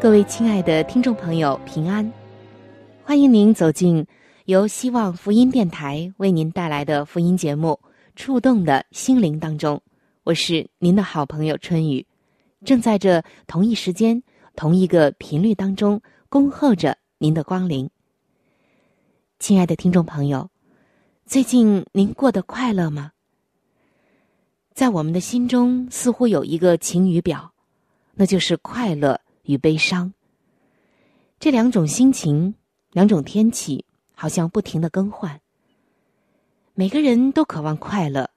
各位亲爱的听众朋友，平安，欢迎您走进。由希望福音电台为您带来的福音节目《触动的心灵》当中，我是您的好朋友春雨，正在这同一时间、同一个频率当中恭候着您的光临。亲爱的听众朋友，最近您过得快乐吗？在我们的心中，似乎有一个晴雨表，那就是快乐与悲伤这两种心情、两种天气。好像不停的更换。每个人都渴望快乐，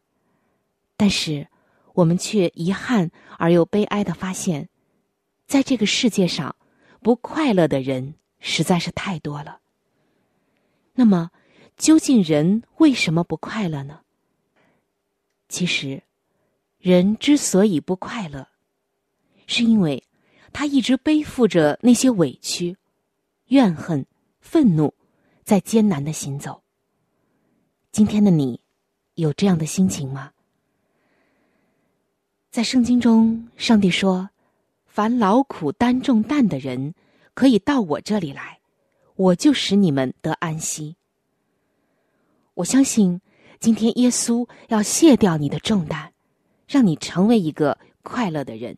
但是我们却遗憾而又悲哀的发现，在这个世界上，不快乐的人实在是太多了。那么，究竟人为什么不快乐呢？其实，人之所以不快乐，是因为他一直背负着那些委屈、怨恨、愤怒。在艰难的行走。今天的你，有这样的心情吗？在圣经中，上帝说：“凡劳苦担重担的人，可以到我这里来，我就使你们得安息。”我相信，今天耶稣要卸掉你的重担，让你成为一个快乐的人。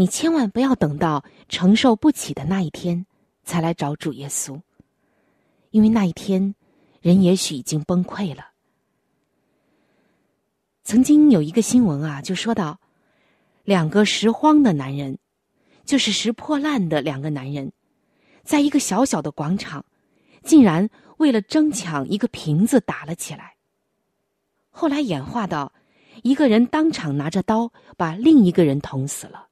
你千万不要等到承受不起的那一天，才来找主耶稣。因为那一天，人也许已经崩溃了。曾经有一个新闻啊，就说到，两个拾荒的男人，就是拾破烂的两个男人，在一个小小的广场，竟然为了争抢一个瓶子打了起来。后来演化到，一个人当场拿着刀把另一个人捅死了。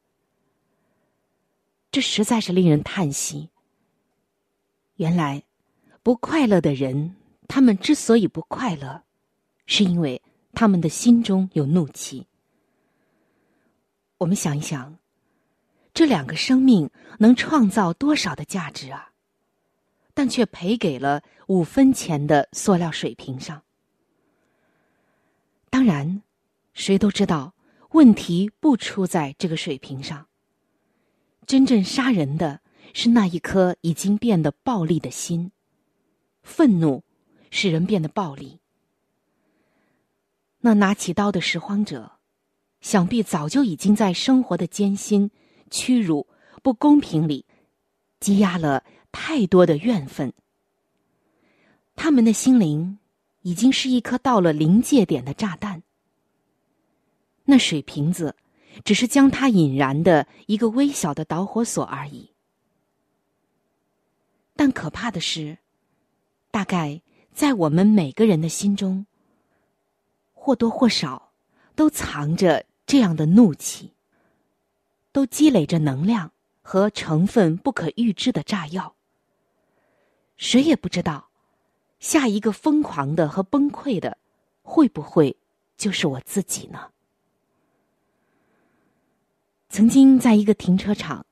这实在是令人叹息。原来。不快乐的人，他们之所以不快乐，是因为他们的心中有怒气。我们想一想，这两个生命能创造多少的价值啊？但却赔给了五分钱的塑料水瓶上。当然，谁都知道问题不出在这个水瓶上。真正杀人的是那一颗已经变得暴力的心。愤怒使人变得暴力。那拿起刀的拾荒者，想必早就已经在生活的艰辛、屈辱、不公平里积压了太多的怨愤。他们的心灵已经是一颗到了临界点的炸弹。那水瓶子只是将它引燃的一个微小的导火索而已。但可怕的是。大概在我们每个人的心中，或多或少都藏着这样的怒气，都积累着能量和成分不可预知的炸药。谁也不知道，下一个疯狂的和崩溃的，会不会就是我自己呢？曾经在一个停车场，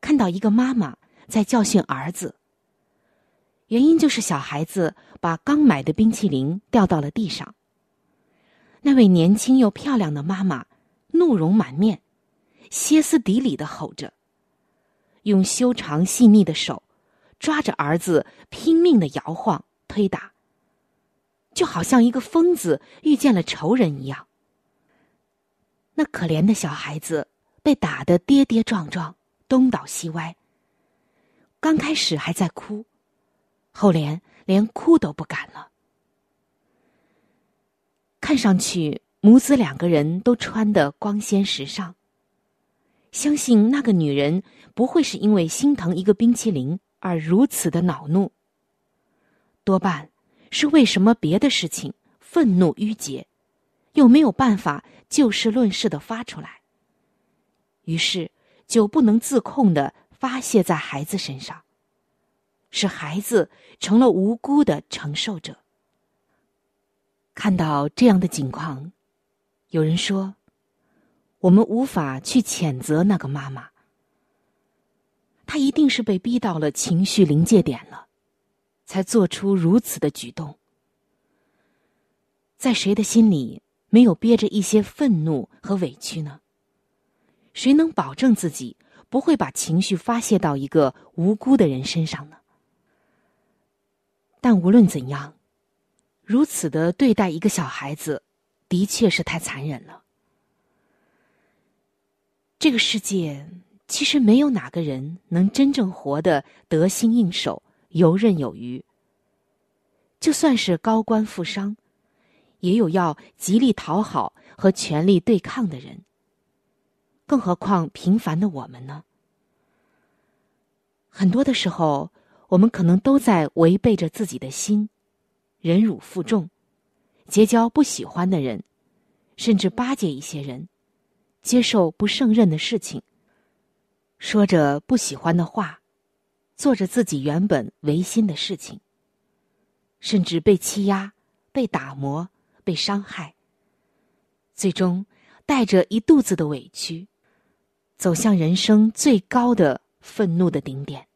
看到一个妈妈在教训儿子。原因就是小孩子把刚买的冰淇淋掉到了地上。那位年轻又漂亮的妈妈怒容满面，歇斯底里的吼着，用修长细腻的手抓着儿子，拼命的摇晃推打，就好像一个疯子遇见了仇人一样。那可怜的小孩子被打得跌跌撞撞、东倒西歪。刚开始还在哭，后连连哭都不敢了。看上去母子两个人都穿得光鲜时尚。相信那个女人不会是因为心疼一个冰淇淋而如此的恼怒。多半是为什么别的事情愤怒郁结，又没有办法就事论事的发出来，于是就不能自控的发泄在孩子身上，使孩子成了无辜的承受者。看到这样的景况，有人说。我们无法去谴责那个妈妈，她一定是被逼到了情绪临界点了，才做出如此的举动。在谁的心里没有憋着一些愤怒和委屈呢？谁能保证自己不会把情绪发泄到一个无辜的人身上呢？但无论怎样，如此的对待一个小孩子，的确是太残忍了。这个世界其实没有哪个人能真正活得得心应手、游刃有余。就算是高官富商，也有要极力讨好和全力对抗的人。更何况平凡的我们呢？很多的时候，我们可能都在违背着自己的心，忍辱负重，结交不喜欢的人，甚至巴结一些人。接受不胜任的事情，说着不喜欢的话，做着自己原本违心的事情，甚至被欺压、被打磨、被伤害，最终带着一肚子的委屈，走向人生最高的愤怒的顶点。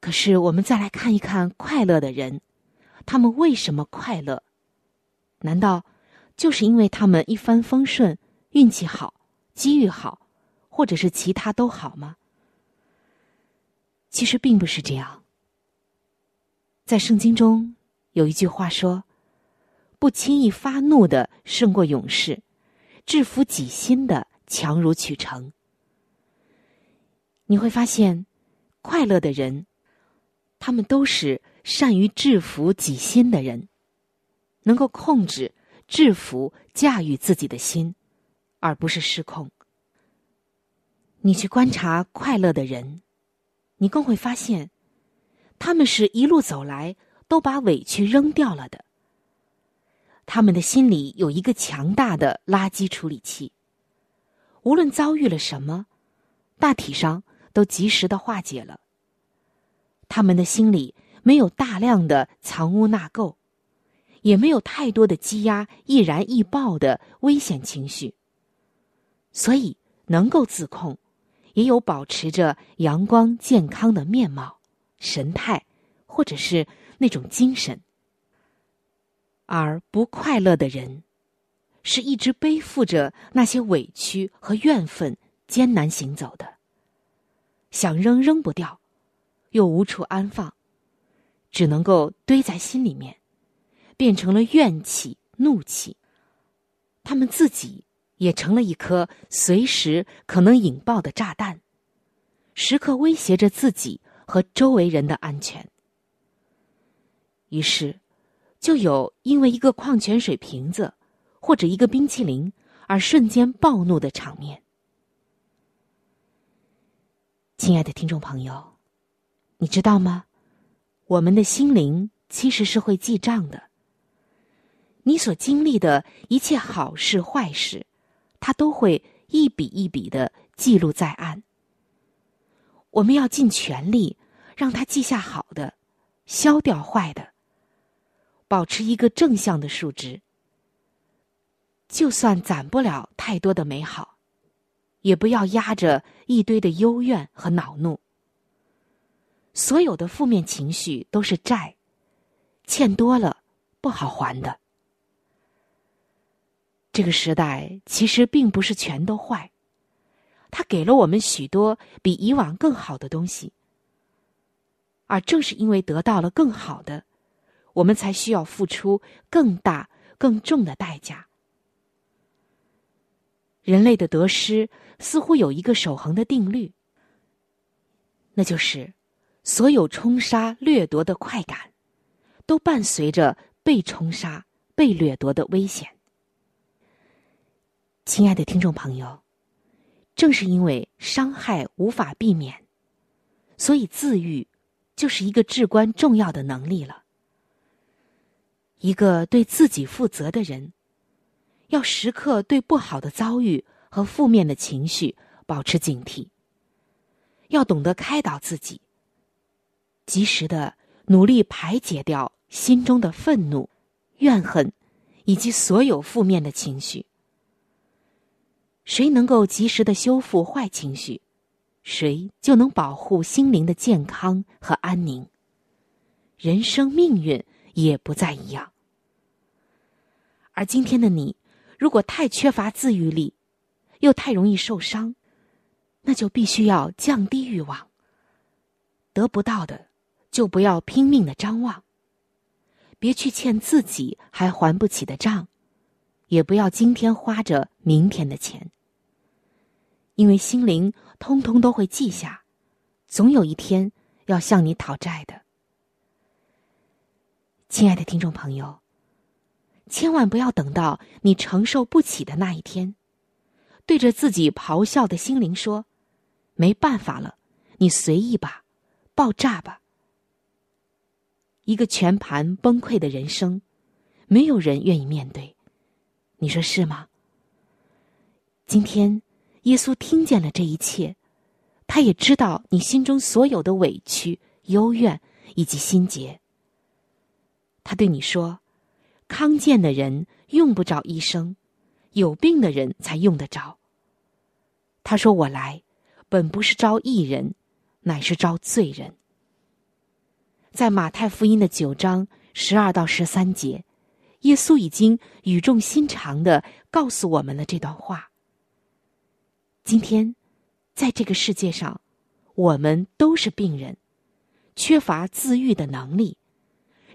可是，我们再来看一看快乐的人，他们为什么快乐？难道？就是因为他们一帆风顺、运气好、机遇好，或者是其他都好吗？其实并不是这样。在圣经中有一句话说：“不轻易发怒的胜过勇士，制服己心的强如取成。”你会发现，快乐的人，他们都是善于制服己心的人，能够控制。制服、驾驭自己的心，而不是失控。你去观察快乐的人，你更会发现，他们是一路走来都把委屈扔掉了的。他们的心里有一个强大的垃圾处理器，无论遭遇了什么，大体上都及时的化解了。他们的心里没有大量的藏污纳垢。也没有太多的积压、易燃易爆的危险情绪，所以能够自控，也有保持着阳光健康的面貌、神态，或者是那种精神。而不快乐的人，是一直背负着那些委屈和怨愤，艰难行走的，想扔扔不掉，又无处安放，只能够堆在心里面。变成了怨气、怒气，他们自己也成了一颗随时可能引爆的炸弹，时刻威胁着自己和周围人的安全。于是，就有因为一个矿泉水瓶子或者一个冰淇淋而瞬间暴怒的场面。亲爱的听众朋友，你知道吗？我们的心灵其实是会记账的。你所经历的一切好事坏事，它都会一笔一笔的记录在案。我们要尽全力让它记下好的，消掉坏的，保持一个正向的数值。就算攒不了太多的美好，也不要压着一堆的幽怨和恼怒。所有的负面情绪都是债，欠多了不好还的。这个时代其实并不是全都坏，它给了我们许多比以往更好的东西，而正是因为得到了更好的，我们才需要付出更大、更重的代价。人类的得失似乎有一个守恒的定律，那就是所有冲杀、掠夺的快感，都伴随着被冲杀、被掠夺的危险。亲爱的听众朋友，正是因为伤害无法避免，所以自愈就是一个至关重要的能力了。一个对自己负责的人。要时刻对不好的遭遇和负面的情绪保持警惕，要懂得开导自己，及时的努力排解掉心中的愤怒、怨恨以及所有负面的情绪。谁能够及时的修复坏情绪，谁就能保护心灵的健康和安宁，人生命运也不再一样。而今天的你。如果太缺乏自愈力，又太容易受伤，那就必须要降低欲望。得不到的，就不要拼命的张望。别去欠自己还还不起的账，也不要今天花着明天的钱。因为心灵通通都会记下，总有一天要向你讨债的。亲爱的听众朋友。千万不要等到你承受不起的那一天，对着自己咆哮的心灵说：“没办法了，你随意吧，爆炸吧。”一个全盘崩溃的人生，没有人愿意面对，你说是吗？今天，耶稣听见了这一切，他也知道你心中所有的委屈、幽怨以及心结。他对你说。康健的人用不着医生，有病的人才用得着。他说：“我来，本不是招义人，乃是招罪人。”在马太福音的九章十二到十三节，耶稣已经语重心长的告诉我们了这段话。今天，在这个世界上，我们都是病人，缺乏自愈的能力，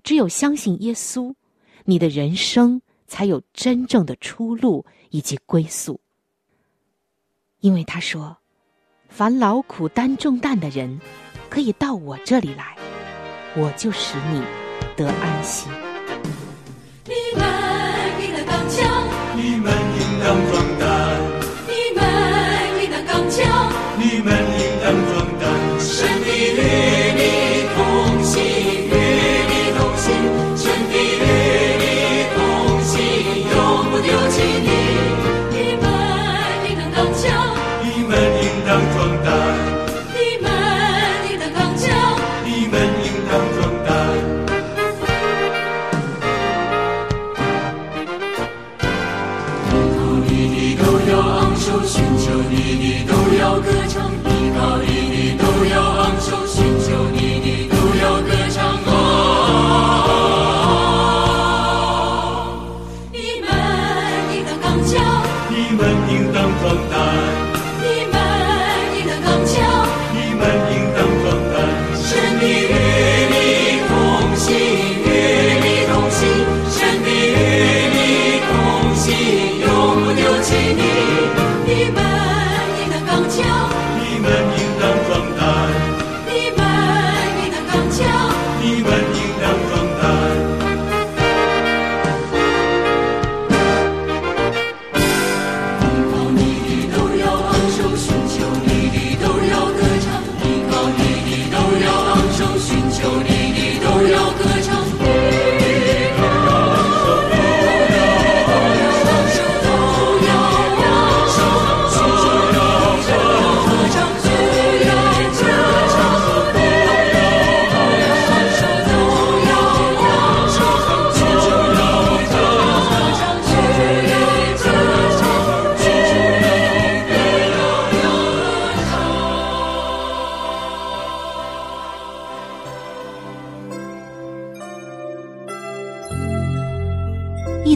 只有相信耶稣。你的人生才有真正的出路以及归宿，因为他说：“凡劳苦担重担的人，可以到我这里来，我就使你得安息。”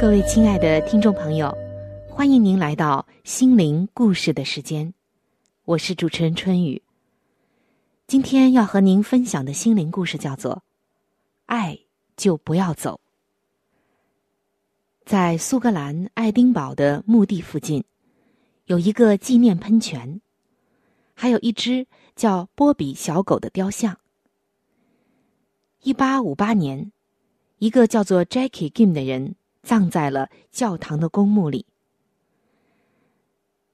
各位亲爱的听众朋友，欢迎您来到心灵故事的时间，我是主持人春雨。今天要和您分享的心灵故事叫做《爱就不要走》。在苏格兰爱丁堡的墓地附近，有一个纪念喷泉，还有一只叫波比小狗的雕像。一八五八年，一个叫做 Jackie Gim 的人葬在了教堂的公墓里。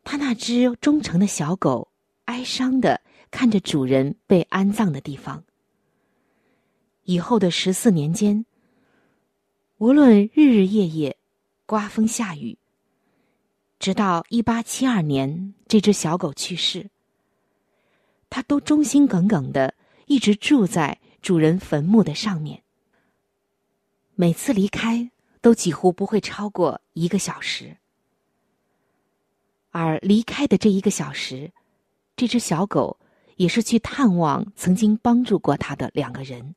他那只忠诚的小狗哀伤的看着主人被安葬的地方。以后的十四年间，无论日日夜夜。刮风下雨，直到一八七二年，这只小狗去世，它都忠心耿耿的一直住在主人坟墓的上面。每次离开都几乎不会超过一个小时，而离开的这一个小时，这只小狗也是去探望曾经帮助过它的两个人。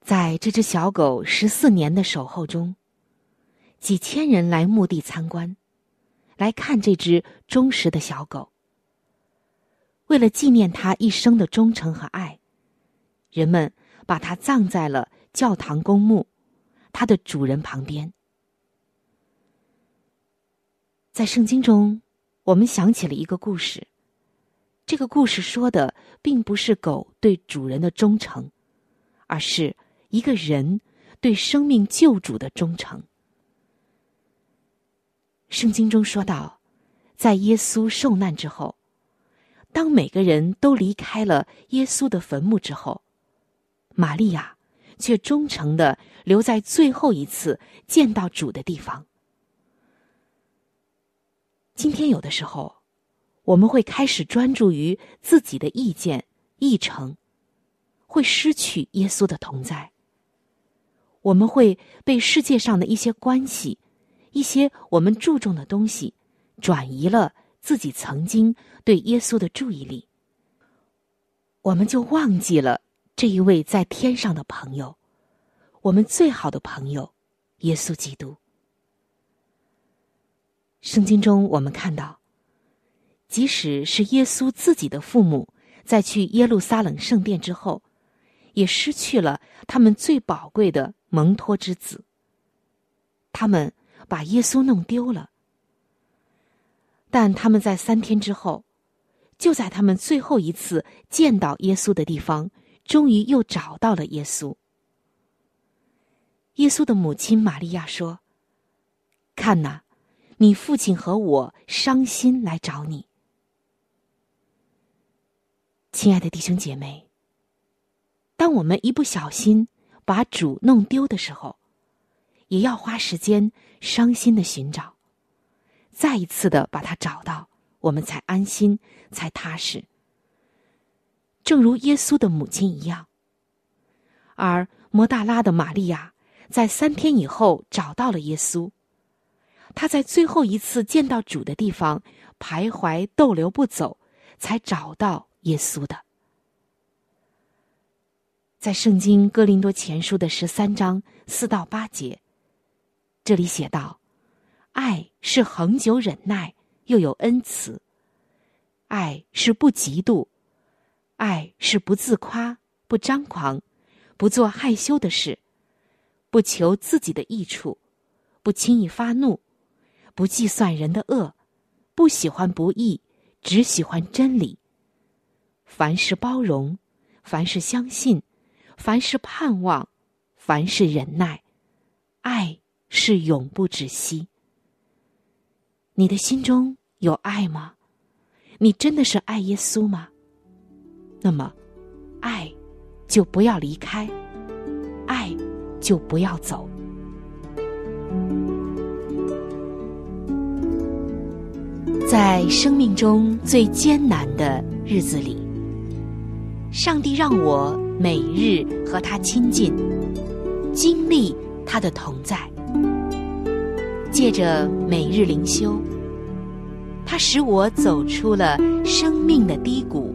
在这只小狗十四年的守候中，几千人来墓地参观，来看这只忠实的小狗。为了纪念它一生的忠诚和爱，人们把它葬在了教堂公墓，它的主人旁边。在圣经中，我们想起了一个故事。这个故事说的并不是狗对主人的忠诚，而是。一个人对生命救主的忠诚。圣经中说到，在耶稣受难之后，当每个人都离开了耶稣的坟墓之后，玛利亚却忠诚的留在最后一次见到主的地方。今天有的时候，我们会开始专注于自己的意见、议程，会失去耶稣的同在。我们会被世界上的一些关系、一些我们注重的东西，转移了自己曾经对耶稣的注意力。我们就忘记了这一位在天上的朋友，我们最好的朋友——耶稣基督。圣经中我们看到，即使是耶稣自己的父母，在去耶路撒冷圣殿之后，也失去了他们最宝贵的。蒙托之子，他们把耶稣弄丢了，但他们在三天之后，就在他们最后一次见到耶稣的地方，终于又找到了耶稣。耶稣的母亲玛利亚说：“看呐，你父亲和我伤心来找你。”亲爱的弟兄姐妹，当我们一不小心。把主弄丢的时候，也要花时间伤心的寻找，再一次的把它找到，我们才安心，才踏实。正如耶稣的母亲一样，而摩大拉的玛利亚在三天以后找到了耶稣，他在最后一次见到主的地方徘徊逗留不走，才找到耶稣的。在圣经哥林多前书的十三章四到八节，这里写道：“爱是恒久忍耐，又有恩慈；爱是不嫉妒；爱是不自夸，不张狂，不做害羞的事，不求自己的益处，不轻易发怒，不计算人的恶，不喜欢不义，只喜欢真理。凡事包容，凡事相信。”凡是盼望，凡是忍耐，爱是永不止息。你的心中有爱吗？你真的是爱耶稣吗？那么，爱就不要离开，爱就不要走。在生命中最艰难的日子里，上帝让我。每日和他亲近，经历他的同在。借着每日灵修，他使我走出了生命的低谷，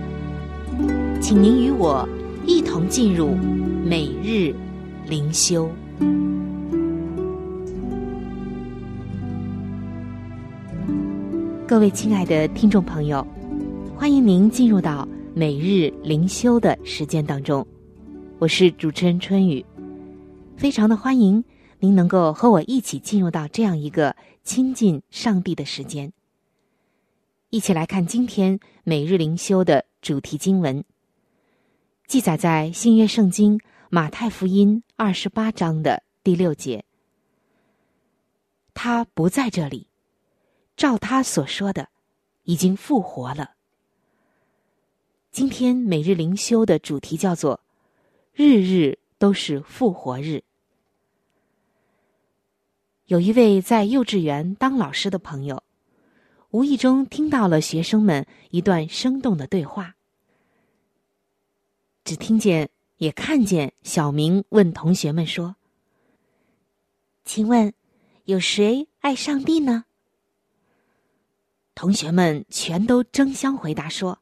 请您与我一同进入每日灵修。各位亲爱的听众朋友，欢迎您进入到每日灵修的时间当中。我是主持人春雨，非常的欢迎您能够和我一起进入到这样一个亲近上帝的时间。一起来看今天每日灵修的主题经文，记载在新约圣经马太福音二十八章的第六节。他不在这里。照他所说的，已经复活了。今天每日灵修的主题叫做“日日都是复活日”。有一位在幼稚园当老师的朋友，无意中听到了学生们一段生动的对话。只听见也看见小明问同学们说：“请问，有谁爱上帝呢？”同学们全都争相回答说：“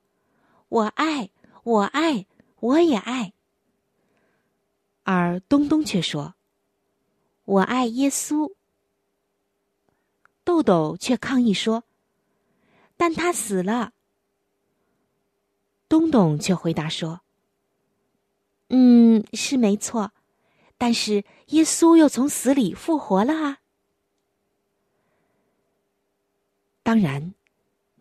我爱，我爱，我也爱。”而东东却说：“我爱耶稣。”豆豆却抗议说：“但他死了。”东东却回答说：“嗯，是没错，但是耶稣又从死里复活了啊。”当然。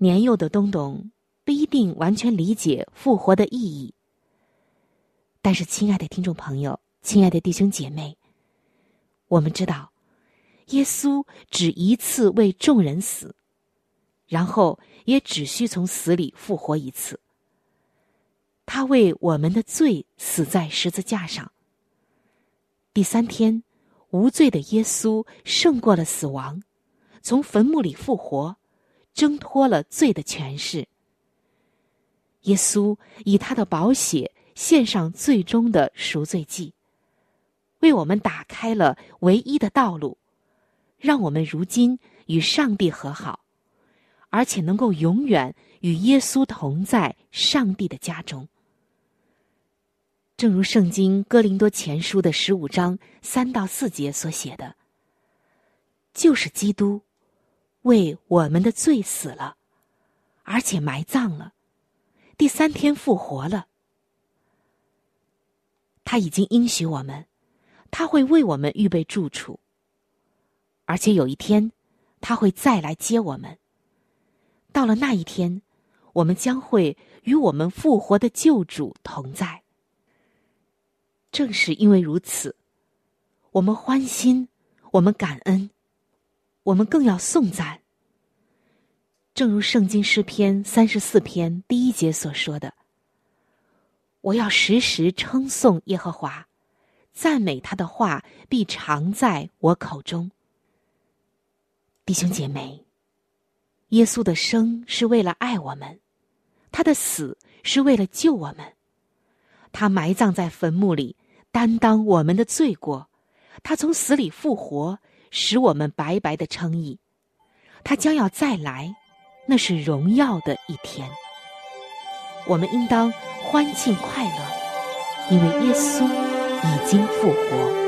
年幼的东东不一定完全理解复活的意义，但是，亲爱的听众朋友，亲爱的弟兄姐妹，我们知道，耶稣只一次为众人死，然后也只需从死里复活一次。他为我们的罪死在十字架上。第三天，无罪的耶稣胜过了死亡，从坟墓里复活。挣脱了罪的权势。耶稣以他的宝血献上最终的赎罪祭，为我们打开了唯一的道路，让我们如今与上帝和好，而且能够永远与耶稣同在上帝的家中。正如圣经哥林多前书的十五章三到四节所写的，就是基督。为我们的罪死了，而且埋葬了，第三天复活了。他已经应许我们，他会为我们预备住处，而且有一天他会再来接我们。到了那一天，我们将会与我们复活的救主同在。正是因为如此，我们欢欣，我们感恩。我们更要颂赞，正如圣经诗篇三十四篇第一节所说的：“我要时时称颂耶和华，赞美他的话必常在我口中。”弟兄姐妹，耶稣的生是为了爱我们，他的死是为了救我们，他埋葬在坟墓里，担当我们的罪过，他从死里复活。使我们白白的称义，他将要再来，那是荣耀的一天。我们应当欢庆快乐，因为耶稣已经复活。